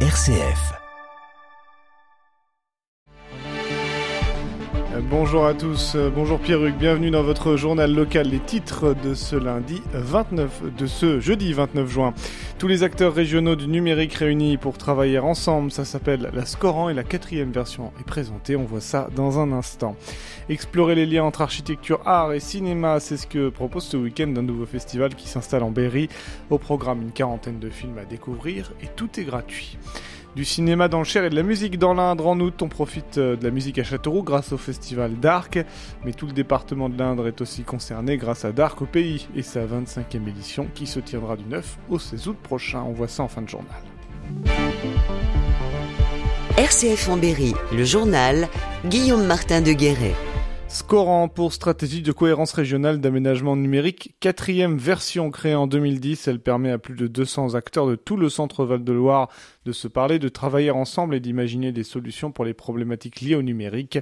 RCF. Bonjour à tous, bonjour Pierruc, bienvenue dans votre journal local. Les titres de ce lundi 29, de ce jeudi 29 juin. Tous les acteurs régionaux du numérique réunis pour travailler ensemble, ça s'appelle la Scoran et la quatrième version est présentée, on voit ça dans un instant. Explorer les liens entre architecture, art et cinéma, c'est ce que propose ce week-end un nouveau festival qui s'installe en Berry. Au programme une quarantaine de films à découvrir et tout est gratuit du cinéma dans le Cher et de la musique dans l'Indre. En août, on profite euh, de la musique à Châteauroux grâce au festival d'Arc, mais tout le département de l'Indre est aussi concerné grâce à Dark au pays et sa 25e édition qui se tiendra du 9 au 16 août prochain. On voit ça en fin de journal. RCF en Berry, le journal Guillaume Martin de Guéret. Scorant pour stratégie de cohérence régionale d'aménagement numérique, quatrième version créée en 2010, elle permet à plus de 200 acteurs de tout le centre Val-de-Loire de se parler, de travailler ensemble et d'imaginer des solutions pour les problématiques liées au numérique.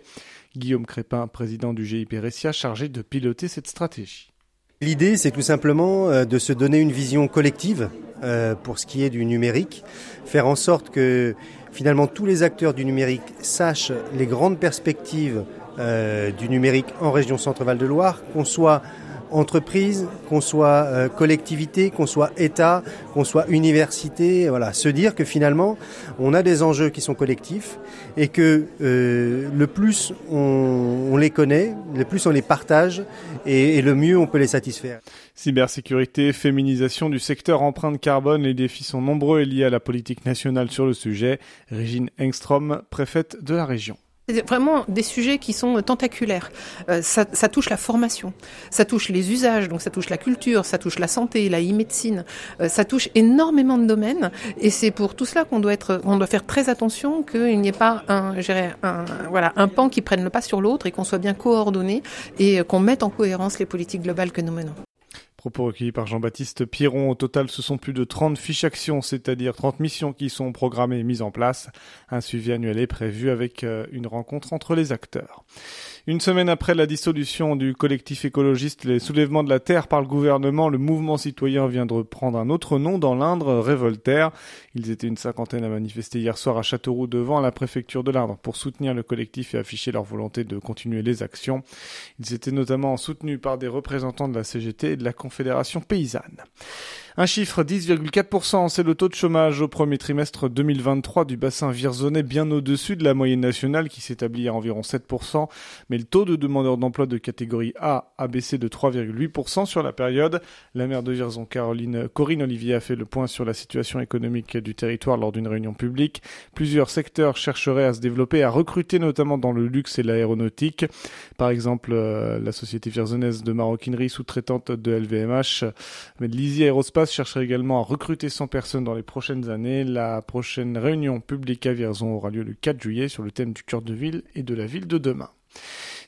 Guillaume Crépin, président du GIP Ressia, chargé de piloter cette stratégie. L'idée, c'est tout simplement euh, de se donner une vision collective euh, pour ce qui est du numérique, faire en sorte que finalement tous les acteurs du numérique sachent les grandes perspectives euh, du numérique en région Centre-Val de Loire, qu'on soit entreprise, qu'on soit euh, collectivité, qu'on soit État, qu'on soit université, voilà, se dire que finalement on a des enjeux qui sont collectifs et que euh, le plus on, les connaît, le plus on les partage et, et, le mieux on peut les satisfaire. Cybersécurité, féminisation du secteur empreinte carbone, les défis sont nombreux et liés à la politique nationale sur le sujet. Régine Engstrom, préfète de la région. C'est vraiment des sujets qui sont tentaculaires. Euh, ça, ça, touche la formation, ça touche les usages, donc ça touche la culture, ça touche la santé, la e-médecine, euh, ça touche énormément de domaines. Et c'est pour tout cela qu'on doit être, on doit faire très attention qu'il n'y ait pas un, un, voilà, un pan qui prenne le pas sur l'autre et qu'on soit bien coordonné et qu'on mette en cohérence les politiques globales que nous menons. Propos recueillis par Jean-Baptiste Piron. Au total, ce sont plus de 30 fiches actions, c'est-à-dire 30 missions qui sont programmées et mises en place. Un suivi annuel est prévu avec euh, une rencontre entre les acteurs. Une semaine après la dissolution du collectif écologiste Les Soulèvements de la Terre par le gouvernement, le mouvement citoyen vient de reprendre un autre nom dans l'Indre, Révoltaire. Ils étaient une cinquantaine à manifester hier soir à Châteauroux devant la préfecture de l'Indre pour soutenir le collectif et afficher leur volonté de continuer les actions. Ils étaient notamment soutenus par des représentants de la CGT et de la Confédération paysanne. Un chiffre 10,4%, c'est le taux de chômage au premier trimestre 2023 du bassin virzonnais bien au-dessus de la moyenne nationale qui s'établit à environ 7%, mais le taux de demandeurs d'emploi de catégorie A a baissé de 3,8% sur la période. La maire de Virzon, Caroline Corinne Olivier, a fait le point sur la situation économique du territoire lors d'une réunion publique. Plusieurs secteurs chercheraient à se développer, à recruter notamment dans le luxe et l'aéronautique. Par exemple, euh, la société de maroquinerie sous-traitante de LVMH, mais Lizzie Aerospace chercherait également à recruter 100 personnes dans les prochaines années. La prochaine réunion publique à Vierzon aura lieu le 4 juillet sur le thème du cœur de ville et de la ville de demain.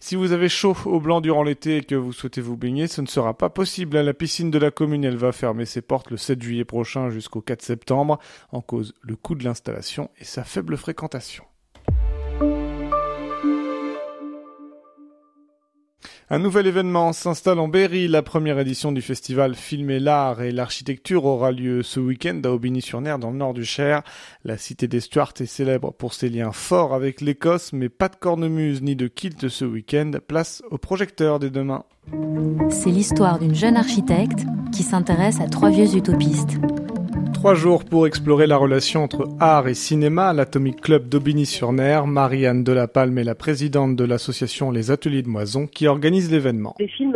Si vous avez chaud au blanc durant l'été et que vous souhaitez vous baigner, ce ne sera pas possible. La piscine de la commune, elle va fermer ses portes le 7 juillet prochain jusqu'au 4 septembre, en cause le coût de l'installation et sa faible fréquentation. Un nouvel événement s'installe en Berry. La première édition du festival Filmer l'art et l'architecture aura lieu ce week-end à Aubigny-sur-Ner dans le nord du Cher. La cité des Stuarts est célèbre pour ses liens forts avec l'Écosse, mais pas de cornemuse ni de kilt ce week-end. Place au projecteur des demain. C'est l'histoire d'une jeune architecte qui s'intéresse à trois vieux utopistes. Trois jours pour explorer la relation entre art et cinéma à l'Atomic Club d'Aubigny-sur-Ner. Marianne Delapalme est la présidente de l'association Les Ateliers de Moison qui organise l'événement. Des films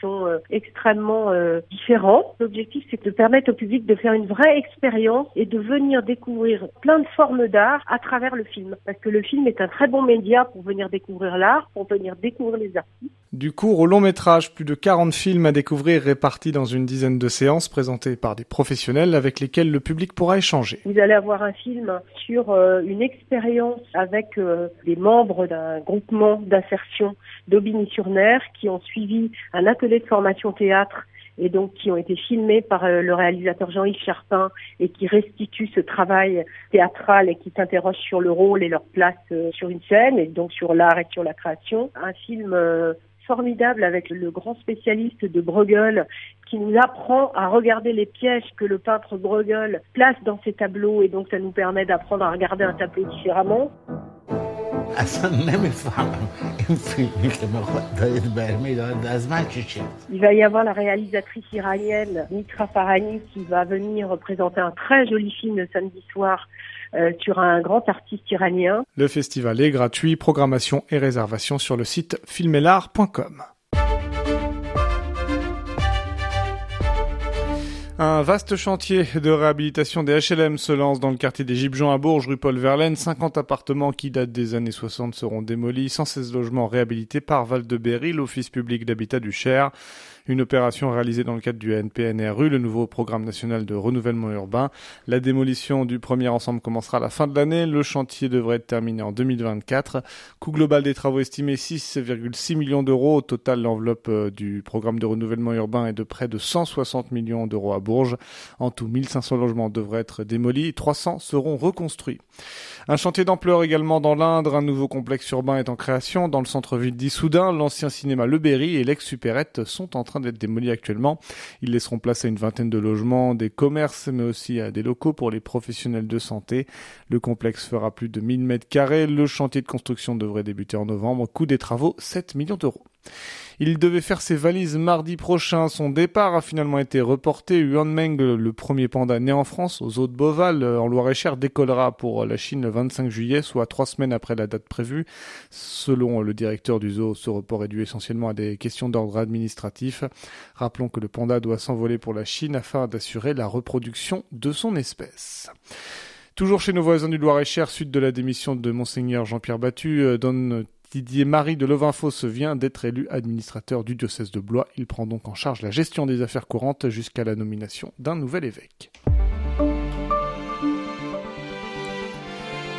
sont euh, extrêmement euh, différents. L'objectif, c'est de permettre au public de faire une vraie expérience et de venir découvrir plein de formes d'art à travers le film. Parce que le film est un très bon média pour venir découvrir l'art, pour venir découvrir les artistes. Du court au long métrage, plus de 40 films à découvrir répartis dans une dizaine de séances présentées par des professionnels avec lesquels le public pourra échanger. Vous allez avoir un film sur euh, une expérience avec des membres d'un groupement d'insertion d'Aubigny-sur-Ner qui ont suivi un atelier de formation théâtre et donc qui ont été filmés par euh, le réalisateur Jean-Yves Charpin et qui restituent ce travail théâtral et qui s'interrogent sur le rôle et leur place sur une scène et donc sur l'art et sur la création. Un film formidable avec le grand spécialiste de Bruegel qui nous apprend à regarder les pièges que le peintre Bruegel place dans ses tableaux et donc ça nous permet d'apprendre à regarder un tableau différemment. Il va y avoir la réalisatrice iranienne Mitra Farani qui va venir présenter un très joli film le samedi soir euh, sur un grand artiste iranien. Le festival est gratuit, programmation et réservation sur le site filmelar.com. Un vaste chantier de réhabilitation des HLM se lance dans le quartier des Gibjons à Bourges, rue Paul Verlaine. 50 appartements qui datent des années 60 seront démolis, 116 logements réhabilités par Val de Berry, l'Office public d'habitat du Cher. Une opération réalisée dans le cadre du NPNRU, le nouveau programme national de renouvellement urbain. La démolition du premier ensemble commencera à la fin de l'année. Le chantier devrait être terminé en 2024. Coût global des travaux estimé 6,6 millions d'euros. Au total, l'enveloppe euh, du programme de renouvellement urbain est de près de 160 millions d'euros à Bourges. En tout, 1500 logements devraient être démolis et 300 seront reconstruits. Un chantier d'ampleur également dans l'Indre. Un nouveau complexe urbain est en création dans le centre-ville d'Issoudun. L'ancien cinéma Le Berry et l'ex-supérette sont en train d'être démolis actuellement. Ils laisseront place à une vingtaine de logements, des commerces, mais aussi à des locaux pour les professionnels de santé. Le complexe fera plus de 1000 mètres carrés. Le chantier de construction devrait débuter en novembre. Coût des travaux, 7 millions d'euros. Il devait faire ses valises mardi prochain. Son départ a finalement été reporté. Yuan Meng, le premier panda né en France, aux eaux de Beauval, en Loire-et-Cher, décollera pour la Chine le 25 juillet, soit trois semaines après la date prévue. Selon le directeur du zoo, ce report est dû essentiellement à des questions d'ordre administratif. Rappelons que le panda doit s'envoler pour la Chine afin d'assurer la reproduction de son espèce. Toujours chez nos voisins du Loir-et-Cher, suite de la démission de Monseigneur Jean-Pierre Battu, euh, donne Didier Marie de Lovinfos vient d'être élu administrateur du diocèse de Blois. Il prend donc en charge la gestion des affaires courantes jusqu'à la nomination d'un nouvel évêque.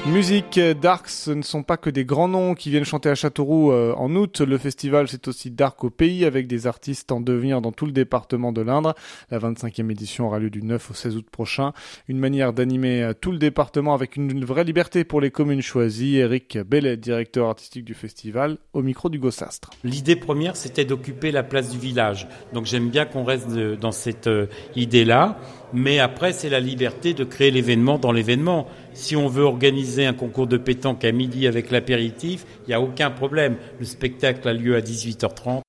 Musique, Dark, ce ne sont pas que des grands noms qui viennent chanter à Châteauroux euh, en août. Le festival, c'est aussi Dark au pays, avec des artistes en devenir dans tout le département de l'Indre. La 25e édition aura lieu du 9 au 16 août prochain. Une manière d'animer euh, tout le département avec une vraie liberté pour les communes choisies. Eric Bellet, directeur artistique du festival, au micro du Gossastre. L'idée première, c'était d'occuper la place du village. Donc j'aime bien qu'on reste dans cette euh, idée-là. Mais après, c'est la liberté de créer l'événement dans l'événement. Si on veut organiser un concours de pétanque à midi avec l'apéritif, il n'y a aucun problème. Le spectacle a lieu à 18h30.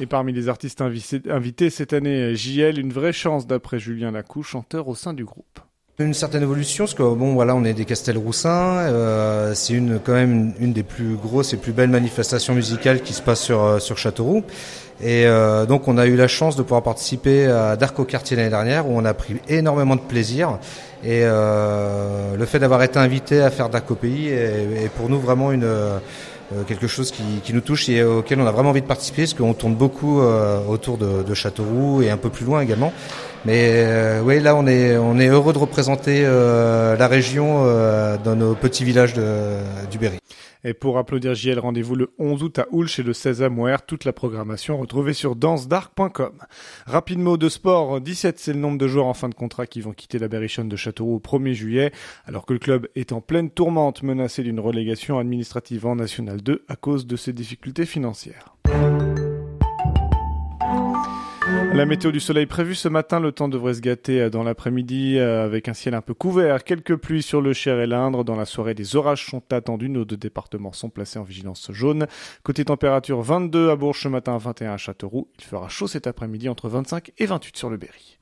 Et parmi les artistes invités cette année, JL, une vraie chance d'après Julien Lacou, chanteur au sein du groupe. Une certaine évolution, parce que bon voilà, on est des Castelroussins, euh, c'est une quand même une, des plus grosses et plus belles manifestations musicales qui se passe sur euh, sur Châteauroux. Et euh, donc on a eu la chance de pouvoir participer à Dark quartier l'année dernière où on a pris énormément de plaisir. Et euh, le fait d'avoir été invité à faire Dark au pays est, est pour nous vraiment une quelque chose qui, nous touche et auquel on a vraiment envie de participer parce qu'on tourne beaucoup euh, autour de, Châteauroux et un peu plus loin également. Mais euh, oui, là on est, on est heureux de représenter la région dans nos petits villages du Berry. Et pour applaudir JL, rendez-vous le 11 août à Oulch et le 16 à. Toute la programmation retrouvée sur dansedark.com. Rapide mot de sport. 17, c'est le nombre de joueurs en fin de contrat qui vont quitter la Berrichonne de Châteauroux au 1er juillet, alors que le club est en pleine tourmente menacé d'une relégation administrative en National 2 à cause de ses difficultés financières. La météo du soleil prévue ce matin, le temps devrait se gâter euh, dans l'après-midi euh, avec un ciel un peu couvert, quelques pluies sur le Cher et l'Indre. Dans la soirée, des orages sont attendus. Nos deux départements sont placés en vigilance jaune. Côté température, 22 à Bourges ce matin, 21 à Châteauroux. Il fera chaud cet après-midi entre 25 et 28 sur le Berry.